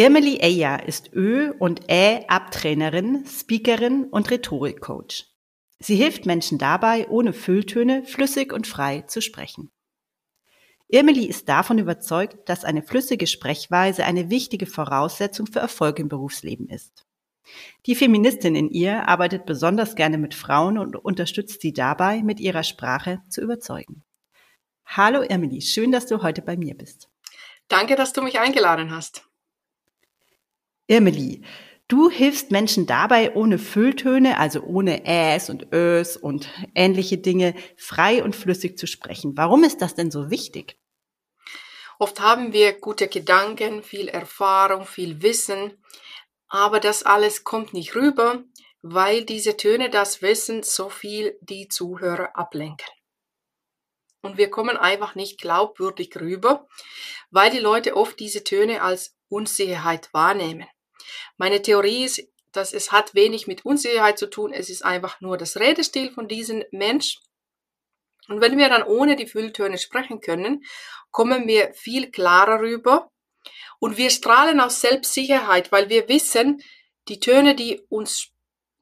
Irmeli Eya ist Ö- und Ä-Abtrainerin, Speakerin und Rhetorikcoach. Sie hilft Menschen dabei, ohne Fülltöne flüssig und frei zu sprechen. Irmeli ist davon überzeugt, dass eine flüssige Sprechweise eine wichtige Voraussetzung für Erfolg im Berufsleben ist. Die Feministin in ihr arbeitet besonders gerne mit Frauen und unterstützt sie dabei, mit ihrer Sprache zu überzeugen. Hallo Irmeli, schön, dass du heute bei mir bist. Danke, dass du mich eingeladen hast. Irmeli, du hilfst Menschen dabei, ohne Fülltöne, also ohne Äs und Ös und ähnliche Dinge, frei und flüssig zu sprechen. Warum ist das denn so wichtig? Oft haben wir gute Gedanken, viel Erfahrung, viel Wissen, aber das alles kommt nicht rüber, weil diese Töne das Wissen so viel die Zuhörer ablenken. Und wir kommen einfach nicht glaubwürdig rüber, weil die Leute oft diese Töne als Unsicherheit wahrnehmen. Meine Theorie ist, dass es hat wenig mit Unsicherheit zu tun. Es ist einfach nur das Redestil von diesem Mensch. Und wenn wir dann ohne die Fülltöne sprechen können, kommen wir viel klarer rüber. Und wir strahlen aus Selbstsicherheit, weil wir wissen, die Töne, die uns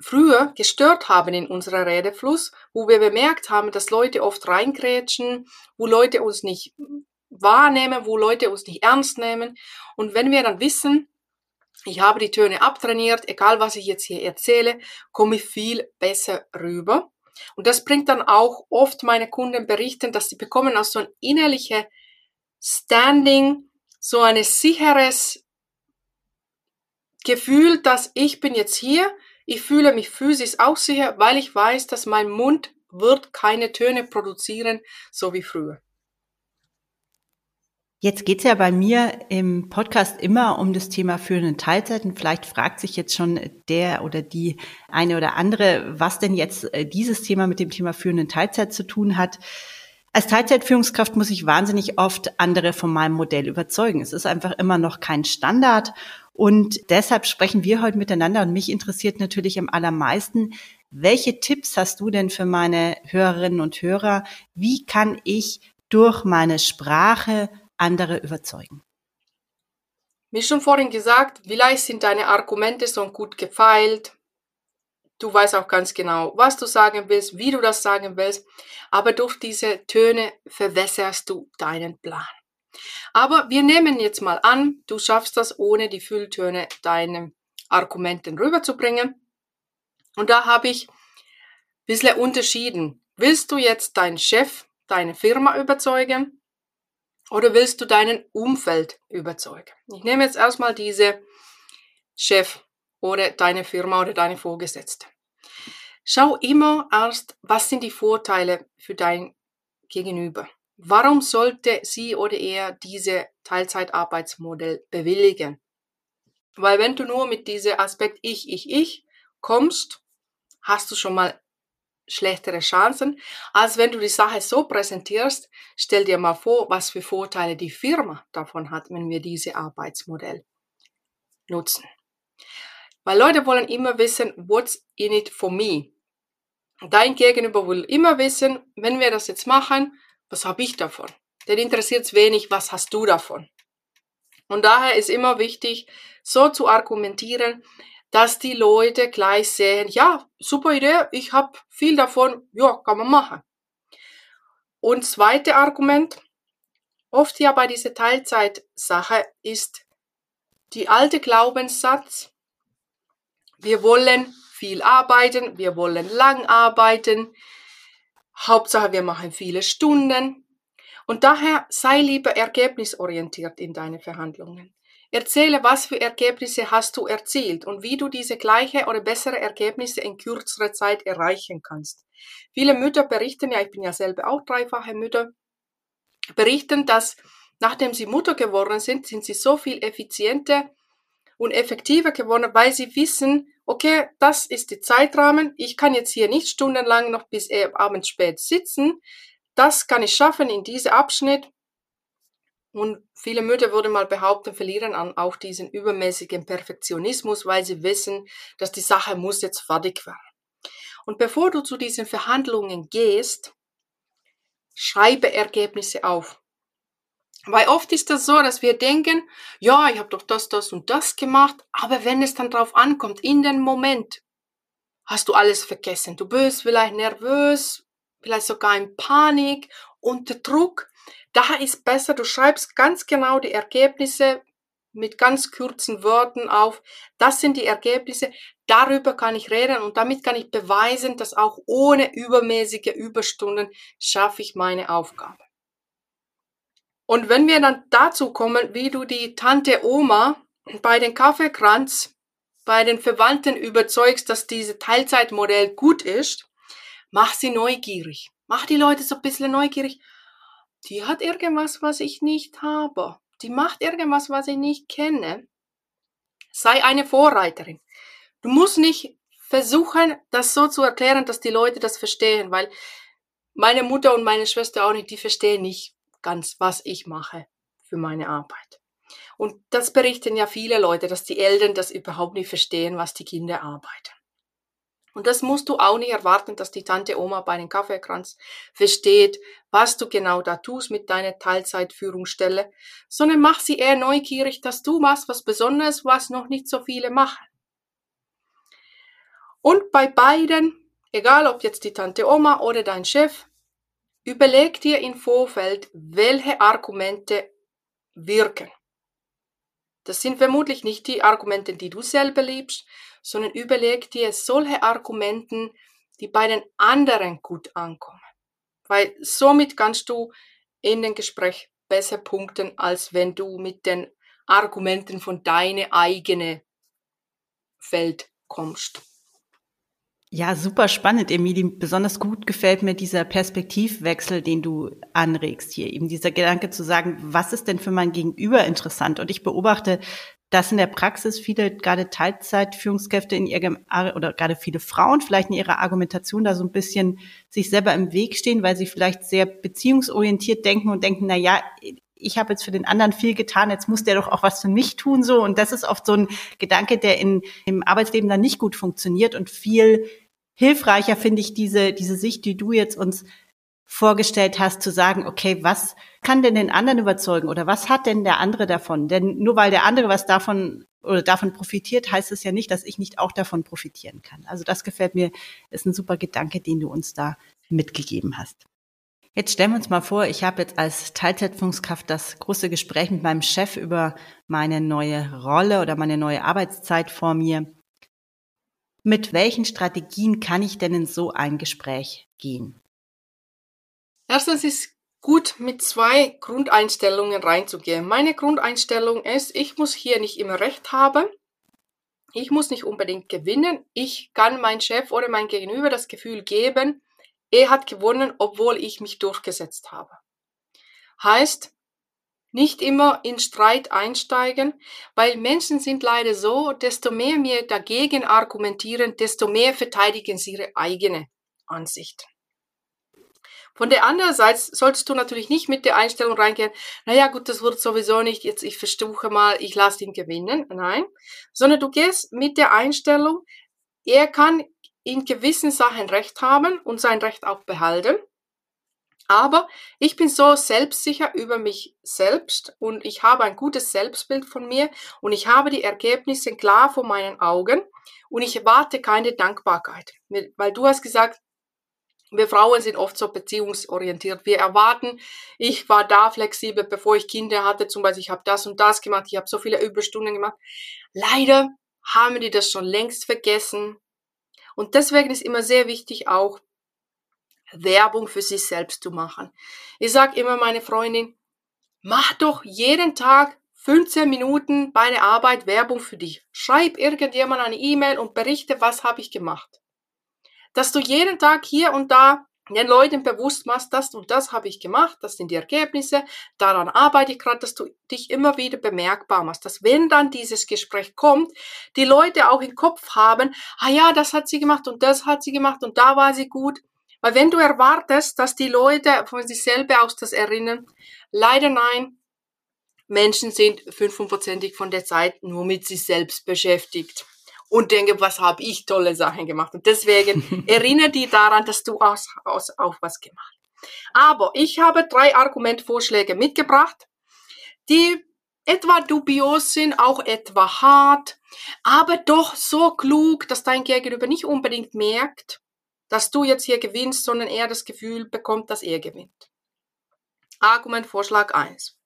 früher gestört haben in unserer Redefluss, wo wir bemerkt haben, dass Leute oft reingrätschen, wo Leute uns nicht wahrnehmen, wo Leute uns nicht ernst nehmen. Und wenn wir dann wissen, ich habe die Töne abtrainiert, egal was ich jetzt hier erzähle, komme ich viel besser rüber. Und das bringt dann auch oft meine Kunden berichten, dass sie bekommen aus so ein innerliches Standing, so ein sicheres Gefühl, dass ich bin jetzt hier, ich fühle mich physisch auch sicher, weil ich weiß, dass mein Mund wird keine Töne produzieren, so wie früher. Jetzt geht's ja bei mir im Podcast immer um das Thema führenden Teilzeiten. Vielleicht fragt sich jetzt schon der oder die eine oder andere, was denn jetzt äh, dieses Thema mit dem Thema führenden Teilzeit zu tun hat. Als Teilzeitführungskraft muss ich wahnsinnig oft andere von meinem Modell überzeugen. Es ist einfach immer noch kein Standard. Und deshalb sprechen wir heute miteinander. Und mich interessiert natürlich am allermeisten, welche Tipps hast du denn für meine Hörerinnen und Hörer? Wie kann ich durch meine Sprache andere überzeugen. Wie schon vorhin gesagt, vielleicht sind deine Argumente so gut gefeilt. Du weißt auch ganz genau, was du sagen willst, wie du das sagen willst, aber durch diese Töne verwässerst du deinen Plan. Aber wir nehmen jetzt mal an, du schaffst das ohne die Fülltöne deine Argumenten rüberzubringen. Und da habe ich ein bisschen unterschieden. Willst du jetzt deinen Chef, deine Firma überzeugen? Oder willst du deinen Umfeld überzeugen? Ich nehme jetzt erstmal diese Chef oder deine Firma oder deine Vorgesetzte. Schau immer erst, was sind die Vorteile für dein Gegenüber? Warum sollte sie oder er diese Teilzeitarbeitsmodell bewilligen? Weil wenn du nur mit diesem Aspekt ich, ich, ich kommst, hast du schon mal schlechtere Chancen, als wenn du die Sache so präsentierst. Stell dir mal vor, was für Vorteile die Firma davon hat, wenn wir diese Arbeitsmodell nutzen. Weil Leute wollen immer wissen, what's in it for me? Dein Gegenüber will immer wissen, wenn wir das jetzt machen, was habe ich davon? Den interessiert es wenig, was hast du davon? Und daher ist immer wichtig, so zu argumentieren, dass die Leute gleich sehen, ja, super Idee, ich habe viel davon, ja, kann man machen. Und zweite Argument, oft ja bei dieser Teilzeitsache ist die alte Glaubenssatz, wir wollen viel arbeiten, wir wollen lang arbeiten, Hauptsache wir machen viele Stunden. Und daher sei lieber ergebnisorientiert in deine Verhandlungen. Erzähle, was für Ergebnisse hast du erzielt und wie du diese gleiche oder bessere Ergebnisse in kürzerer Zeit erreichen kannst. Viele Mütter berichten, ja, ich bin ja selber auch dreifache Mütter, berichten, dass nachdem sie Mutter geworden sind, sind sie so viel effizienter und effektiver geworden, weil sie wissen, okay, das ist die Zeitrahmen, ich kann jetzt hier nicht stundenlang noch bis abends spät sitzen, das kann ich schaffen in diesem Abschnitt. Und viele Mütter würden mal behaupten, verlieren an auch diesen übermäßigen Perfektionismus, weil sie wissen, dass die Sache muss jetzt fertig werden. Und bevor du zu diesen Verhandlungen gehst, schreibe Ergebnisse auf. Weil oft ist das so, dass wir denken, ja, ich habe doch das, das und das gemacht, aber wenn es dann drauf ankommt, in den Moment, hast du alles vergessen. Du bist vielleicht nervös, vielleicht sogar in Panik, unter Druck. Da ist besser, du schreibst ganz genau die Ergebnisse mit ganz kurzen Worten auf. Das sind die Ergebnisse. Darüber kann ich reden und damit kann ich beweisen, dass auch ohne übermäßige Überstunden schaffe ich meine Aufgabe. Und wenn wir dann dazu kommen, wie du die Tante Oma bei den Kaffeekranz bei den Verwandten überzeugst, dass dieses Teilzeitmodell gut ist, mach sie neugierig. Mach die Leute so ein bisschen neugierig. Die hat irgendwas, was ich nicht habe. Die macht irgendwas, was ich nicht kenne. Sei eine Vorreiterin. Du musst nicht versuchen, das so zu erklären, dass die Leute das verstehen, weil meine Mutter und meine Schwester auch nicht, die verstehen nicht, ganz, was ich mache für meine Arbeit. Und das berichten ja viele Leute, dass die Eltern das überhaupt nicht verstehen, was die Kinder arbeiten. Und das musst du auch nicht erwarten, dass die Tante Oma bei den Kaffeekranz versteht, was du genau da tust mit deiner Teilzeitführungsstelle, sondern mach sie eher neugierig, dass du machst was Besonderes, was noch nicht so viele machen. Und bei beiden, egal ob jetzt die Tante Oma oder dein Chef, Überleg dir im Vorfeld, welche Argumente wirken. Das sind vermutlich nicht die Argumente, die du selber liebst, sondern überleg dir solche Argumenten, die bei den anderen gut ankommen. Weil somit kannst du in den Gespräch besser punkten, als wenn du mit den Argumenten von deine eigene Feld kommst. Ja, super spannend, Emilie. Besonders gut gefällt mir dieser Perspektivwechsel, den du anregst hier. Eben dieser Gedanke zu sagen, was ist denn für mein Gegenüber interessant? Und ich beobachte, dass in der Praxis viele gerade Teilzeitführungskräfte in ihrem, oder gerade viele Frauen vielleicht in ihrer Argumentation da so ein bisschen sich selber im Weg stehen, weil sie vielleicht sehr beziehungsorientiert denken und denken, na ja, ich habe jetzt für den anderen viel getan, jetzt muss der doch auch was für mich tun, so. Und das ist oft so ein Gedanke, der in, im Arbeitsleben dann nicht gut funktioniert und viel hilfreicher finde ich diese, diese Sicht, die du jetzt uns vorgestellt hast, zu sagen, okay, was kann denn den anderen überzeugen oder was hat denn der andere davon? Denn nur weil der andere was davon oder davon profitiert, heißt es ja nicht, dass ich nicht auch davon profitieren kann. Also das gefällt mir, ist ein super Gedanke, den du uns da mitgegeben hast. Jetzt stellen wir uns mal vor, ich habe jetzt als Teilzeitführungskraft das große Gespräch mit meinem Chef über meine neue Rolle oder meine neue Arbeitszeit vor mir. Mit welchen Strategien kann ich denn in so ein Gespräch gehen? Erstens ist gut, mit zwei Grundeinstellungen reinzugehen. Meine Grundeinstellung ist, ich muss hier nicht immer recht haben. Ich muss nicht unbedingt gewinnen. Ich kann mein Chef oder mein Gegenüber das Gefühl geben, er hat gewonnen, obwohl ich mich durchgesetzt habe. Heißt, nicht immer in Streit einsteigen, weil Menschen sind leider so, desto mehr wir dagegen argumentieren, desto mehr verteidigen sie ihre eigene Ansicht. Von der anderen Seite solltest du natürlich nicht mit der Einstellung reingehen, naja gut, das wird sowieso nicht, jetzt ich versuche mal, ich lasse ihn gewinnen. Nein, sondern du gehst mit der Einstellung, er kann in gewissen Sachen Recht haben und sein Recht auch behalten. Aber ich bin so selbstsicher über mich selbst und ich habe ein gutes Selbstbild von mir und ich habe die Ergebnisse klar vor meinen Augen und ich erwarte keine Dankbarkeit. Weil du hast gesagt, wir Frauen sind oft so beziehungsorientiert. Wir erwarten, ich war da flexibel, bevor ich Kinder hatte, zum Beispiel, ich habe das und das gemacht, ich habe so viele Überstunden gemacht. Leider haben die das schon längst vergessen. Und deswegen ist immer sehr wichtig auch Werbung für sich selbst zu machen. Ich sage immer meine Freundin, mach doch jeden Tag 15 Minuten bei der Arbeit Werbung für dich. Schreib irgendjemand eine E-Mail und berichte, was habe ich gemacht. Dass du jeden Tag hier und da den Leuten bewusst machst, das und das habe ich gemacht, das sind die Ergebnisse, daran arbeite ich gerade, dass du dich immer wieder bemerkbar machst, dass wenn dann dieses Gespräch kommt, die Leute auch im Kopf haben, ah ja, das hat sie gemacht und das hat sie gemacht und da war sie gut. Weil wenn du erwartest, dass die Leute von sich selber aus das erinnern, leider nein, Menschen sind 55 von der Zeit nur mit sich selbst beschäftigt und denke, was habe ich tolle Sachen gemacht. Und deswegen erinnere die daran, dass du auch, auch was gemacht. Aber ich habe drei Argumentvorschläge mitgebracht, die etwa dubios sind, auch etwa hart, aber doch so klug, dass dein Gegenüber nicht unbedingt merkt, dass du jetzt hier gewinnst, sondern eher das Gefühl bekommt, dass er gewinnt. Argumentvorschlag 1.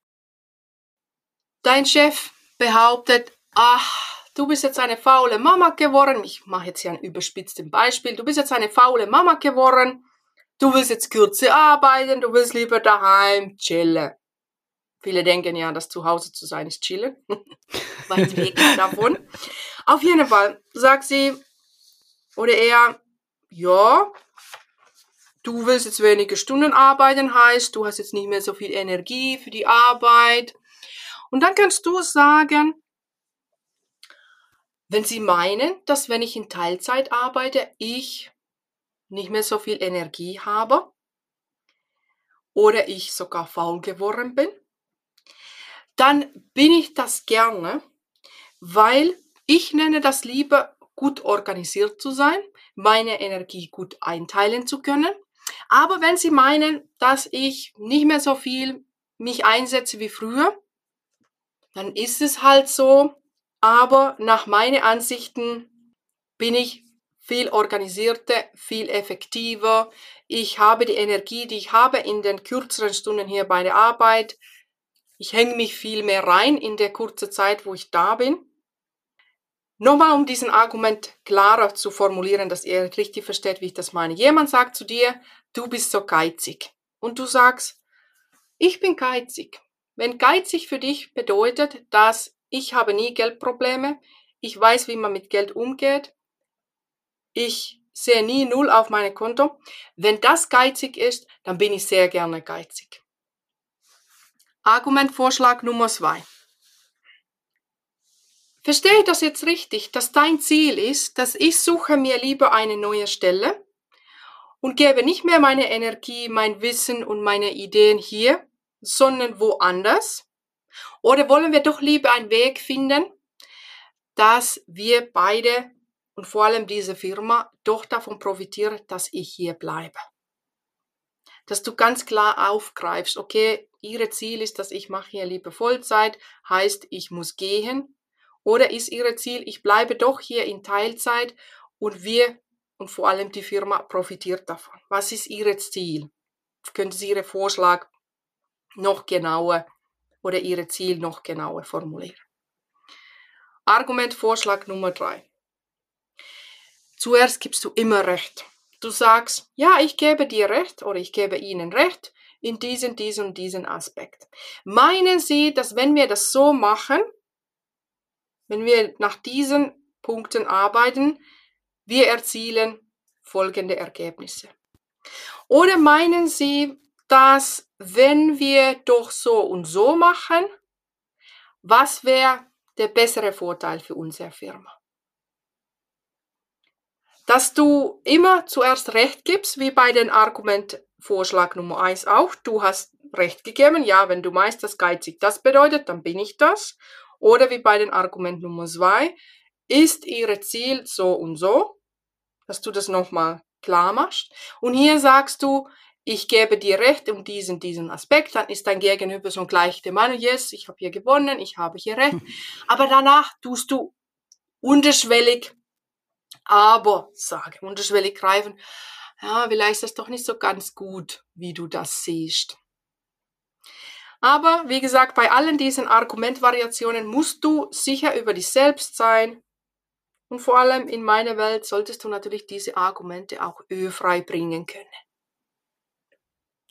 Dein Chef behauptet, ach, du bist jetzt eine faule Mama geworden. Ich mache jetzt hier ein überspitztes Beispiel. Du bist jetzt eine faule Mama geworden. Du willst jetzt kürzer arbeiten, du willst lieber daheim chillen. Viele denken ja, dass zu Hause zu sein ist chillen. Weit weg davon. Auf jeden Fall sagt sie, oder er, ja, du willst jetzt wenige Stunden arbeiten, heißt, du hast jetzt nicht mehr so viel Energie für die Arbeit. Und dann kannst du sagen, wenn Sie meinen, dass wenn ich in Teilzeit arbeite, ich nicht mehr so viel Energie habe oder ich sogar faul geworden bin, dann bin ich das gerne, weil ich nenne das lieber gut organisiert zu sein, meine Energie gut einteilen zu können. Aber wenn Sie meinen, dass ich nicht mehr so viel mich einsetze wie früher, dann ist es halt so, aber nach meinen Ansichten bin ich viel organisierter, viel effektiver. Ich habe die Energie, die ich habe in den kürzeren Stunden hier bei der Arbeit. Ich hänge mich viel mehr rein in der kurzen Zeit, wo ich da bin. Nochmal, um diesen Argument klarer zu formulieren, dass ihr richtig versteht, wie ich das meine. Jemand sagt zu dir, du bist so geizig. Und du sagst, ich bin geizig. Wenn geizig für dich bedeutet, dass ich habe nie Geldprobleme. Ich weiß, wie man mit Geld umgeht. Ich sehe nie Null auf meinem Konto. Wenn das geizig ist, dann bin ich sehr gerne geizig. Argumentvorschlag Nummer zwei. Verstehe ich das jetzt richtig, dass dein Ziel ist, dass ich suche mir lieber eine neue Stelle und gebe nicht mehr meine Energie, mein Wissen und meine Ideen hier, sondern woanders? Oder wollen wir doch lieber einen Weg finden, dass wir beide und vor allem diese Firma doch davon profitieren, dass ich hier bleibe? Dass du ganz klar aufgreifst, okay, ihre Ziel ist, dass ich mache hier lieber Vollzeit, heißt, ich muss gehen. Oder ist ihre Ziel, ich bleibe doch hier in Teilzeit und wir und vor allem die Firma profitiert davon. Was ist Ihr Ziel? Können Sie Ihren Vorschlag noch genauer oder ihre Ziel noch genauer formulieren. Argumentvorschlag Nummer drei. Zuerst gibst du immer Recht. Du sagst, ja, ich gebe dir Recht oder ich gebe Ihnen Recht in diesen, diesen und diesen Aspekt. Meinen Sie, dass wenn wir das so machen, wenn wir nach diesen Punkten arbeiten, wir erzielen folgende Ergebnisse? Oder meinen Sie, dass wenn wir doch so und so machen, was wäre der bessere Vorteil für unsere Firma? Dass du immer zuerst Recht gibst, wie bei den Argumentvorschlag Nummer eins auch. Du hast Recht gegeben, ja, wenn du meinst, dass geizig das bedeutet, dann bin ich das. Oder wie bei den Argument Nummer zwei, ist ihre Ziel so und so, dass du das nochmal klar machst. Und hier sagst du, ich gebe dir recht um diesen, diesen Aspekt, dann ist dein Gegenüber so gleich der Meinung, yes, ich habe hier gewonnen, ich habe hier recht. Aber danach tust du unterschwellig, aber sagen, unterschwellig greifen, ja, vielleicht ist das doch nicht so ganz gut, wie du das siehst. Aber wie gesagt, bei allen diesen Argumentvariationen musst du sicher über dich selbst sein. Und vor allem in meiner Welt solltest du natürlich diese Argumente auch ölfrei bringen können.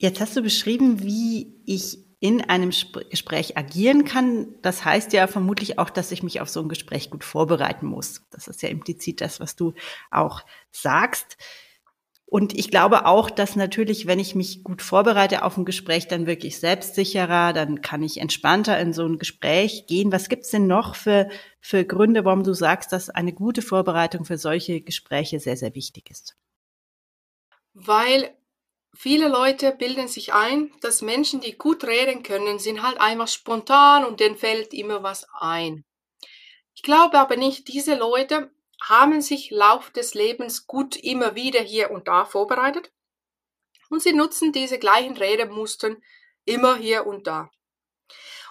Jetzt hast du beschrieben, wie ich in einem Gespräch agieren kann. Das heißt ja vermutlich auch, dass ich mich auf so ein Gespräch gut vorbereiten muss. Das ist ja implizit das, was du auch sagst. Und ich glaube auch, dass natürlich, wenn ich mich gut vorbereite auf ein Gespräch, dann wirklich selbstsicherer, dann kann ich entspannter in so ein Gespräch gehen. Was gibt's denn noch für, für Gründe, warum du sagst, dass eine gute Vorbereitung für solche Gespräche sehr, sehr wichtig ist? Weil viele Leute bilden sich ein, dass Menschen, die gut reden können, sind halt einfach spontan und denen fällt immer was ein. Ich glaube aber nicht, diese Leute haben sich Lauf des Lebens gut immer wieder hier und da vorbereitet und sie nutzen diese gleichen Redemuster immer hier und da.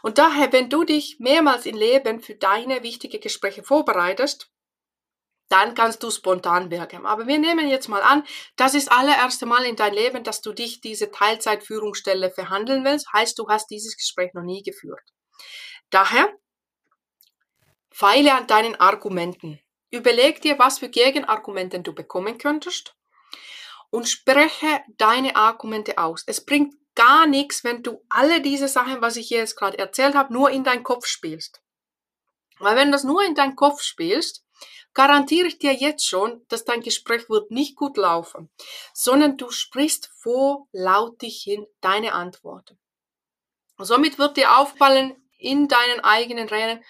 Und daher, wenn du dich mehrmals im Leben für deine wichtigen Gespräche vorbereitest, dann kannst du spontan wirken. Aber wir nehmen jetzt mal an, das ist allererste Mal in dein Leben, dass du dich diese Teilzeitführungsstelle verhandeln willst, heißt du hast dieses Gespräch noch nie geführt. Daher feile an deinen Argumenten. Überleg dir, was für Gegenargumente du bekommen könntest und spreche deine Argumente aus. Es bringt gar nichts, wenn du alle diese Sachen, was ich jetzt gerade erzählt habe, nur in deinen Kopf spielst. Weil wenn du das nur in deinen Kopf spielst, garantiere ich dir jetzt schon, dass dein Gespräch wird nicht gut laufen, sondern du sprichst vorlautig hin deine Antworten. Somit wird dir auffallen in deinen eigenen Rennen,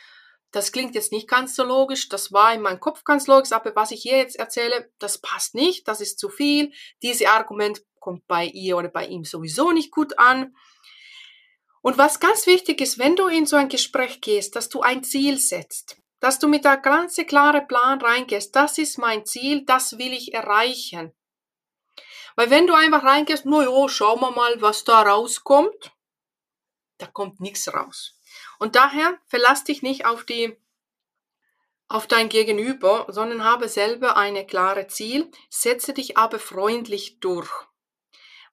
das klingt jetzt nicht ganz so logisch, das war in meinem Kopf ganz logisch, aber was ich hier jetzt erzähle, das passt nicht, das ist zu viel, dieses Argument kommt bei ihr oder bei ihm sowieso nicht gut an. Und was ganz wichtig ist, wenn du in so ein Gespräch gehst, dass du ein Ziel setzt, dass du mit der ganze klare Plan reingehst, das ist mein Ziel, das will ich erreichen. Weil wenn du einfach reingehst, no jo, schauen wir mal, was da rauskommt, da kommt nichts raus. Und daher verlass dich nicht auf die auf dein Gegenüber, sondern habe selber eine klare Ziel, setze dich aber freundlich durch.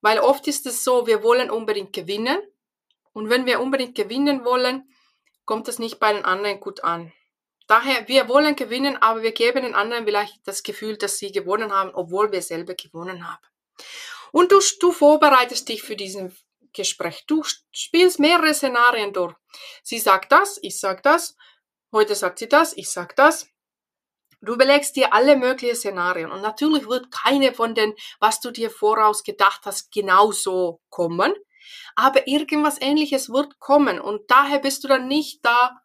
Weil oft ist es so, wir wollen unbedingt gewinnen und wenn wir unbedingt gewinnen wollen, kommt das nicht bei den anderen gut an. Daher, wir wollen gewinnen, aber wir geben den anderen vielleicht das Gefühl, dass sie gewonnen haben, obwohl wir selber gewonnen haben. Und du, du vorbereitest dich für diesen Gespräch. Du spielst mehrere Szenarien durch. Sie sagt das, ich sag das, heute sagt sie das, ich sag das. Du überlegst dir alle möglichen Szenarien und natürlich wird keine von den, was du dir voraus gedacht hast, genauso kommen, aber irgendwas ähnliches wird kommen und daher bist du dann nicht da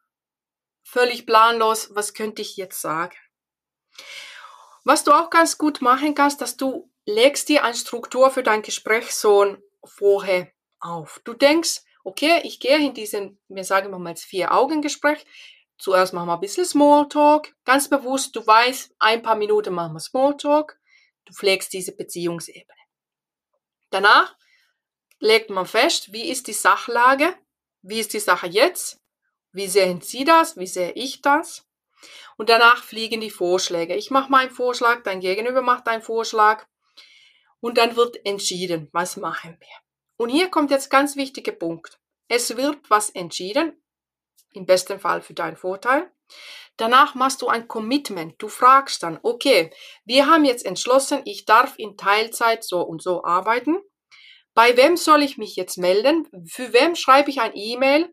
völlig planlos, was könnte ich jetzt sagen. Was du auch ganz gut machen kannst, dass du legst dir eine Struktur für dein Gespräch so vorher auf. Du denkst, okay, ich gehe in diesen, wir sagen mal jetzt vier Augengespräch. Zuerst machen wir ein bisschen Smalltalk. Ganz bewusst, du weißt, ein paar Minuten machen wir Smalltalk. Du pflegst diese Beziehungsebene. Danach legt man fest, wie ist die Sachlage? Wie ist die Sache jetzt? Wie sehen Sie das? Wie sehe ich das? Und danach fliegen die Vorschläge. Ich mache meinen Vorschlag, dein Gegenüber macht einen Vorschlag. Und dann wird entschieden, was machen wir. Und hier kommt jetzt ganz wichtiger Punkt. Es wird was entschieden, im besten Fall für deinen Vorteil. Danach machst du ein Commitment. Du fragst dann, okay, wir haben jetzt entschlossen, ich darf in Teilzeit so und so arbeiten. Bei wem soll ich mich jetzt melden? Für wem schreibe ich ein E-Mail?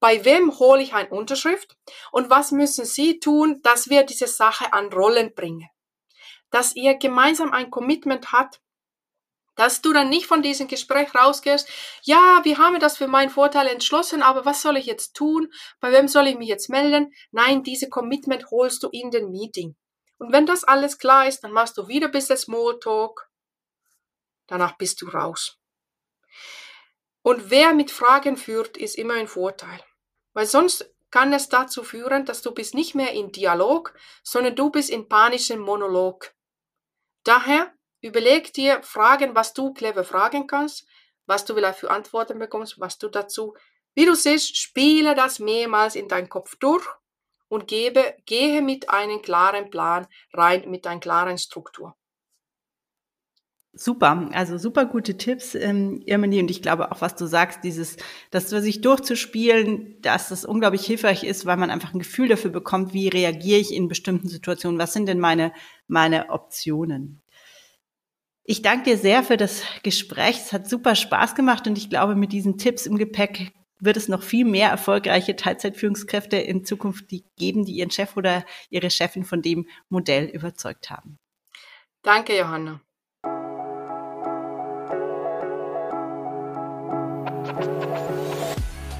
Bei wem hole ich eine Unterschrift? Und was müssen Sie tun, dass wir diese Sache an Rollen bringen? Dass ihr gemeinsam ein Commitment habt, dass du dann nicht von diesem Gespräch rausgehst, ja, wir haben das für meinen Vorteil entschlossen, aber was soll ich jetzt tun? Bei wem soll ich mich jetzt melden? Nein, diese Commitment holst du in den Meeting. Und wenn das alles klar ist, dann machst du wieder ein bisschen Smalltalk. Danach bist du raus. Und wer mit Fragen führt, ist immer ein Vorteil. Weil sonst kann es dazu führen, dass du bist nicht mehr in Dialog, sondern du bist in panischem Monolog. Daher Überleg dir Fragen, was du clever fragen kannst, was du vielleicht für Antworten bekommst, was du dazu, wie du siehst, spiele das mehrmals in deinen Kopf durch und gebe, gehe mit einem klaren Plan rein, mit einer klaren Struktur. Super, also super gute Tipps, ähm, Irmeni. Und ich glaube auch, was du sagst, dieses, das sich durchzuspielen, dass das unglaublich hilfreich ist, weil man einfach ein Gefühl dafür bekommt, wie reagiere ich in bestimmten Situationen, was sind denn meine, meine Optionen. Ich danke dir sehr für das Gespräch. Es hat super Spaß gemacht und ich glaube, mit diesen Tipps im Gepäck wird es noch viel mehr erfolgreiche Teilzeitführungskräfte in Zukunft geben, die ihren Chef oder ihre Chefin von dem Modell überzeugt haben. Danke, Johanna.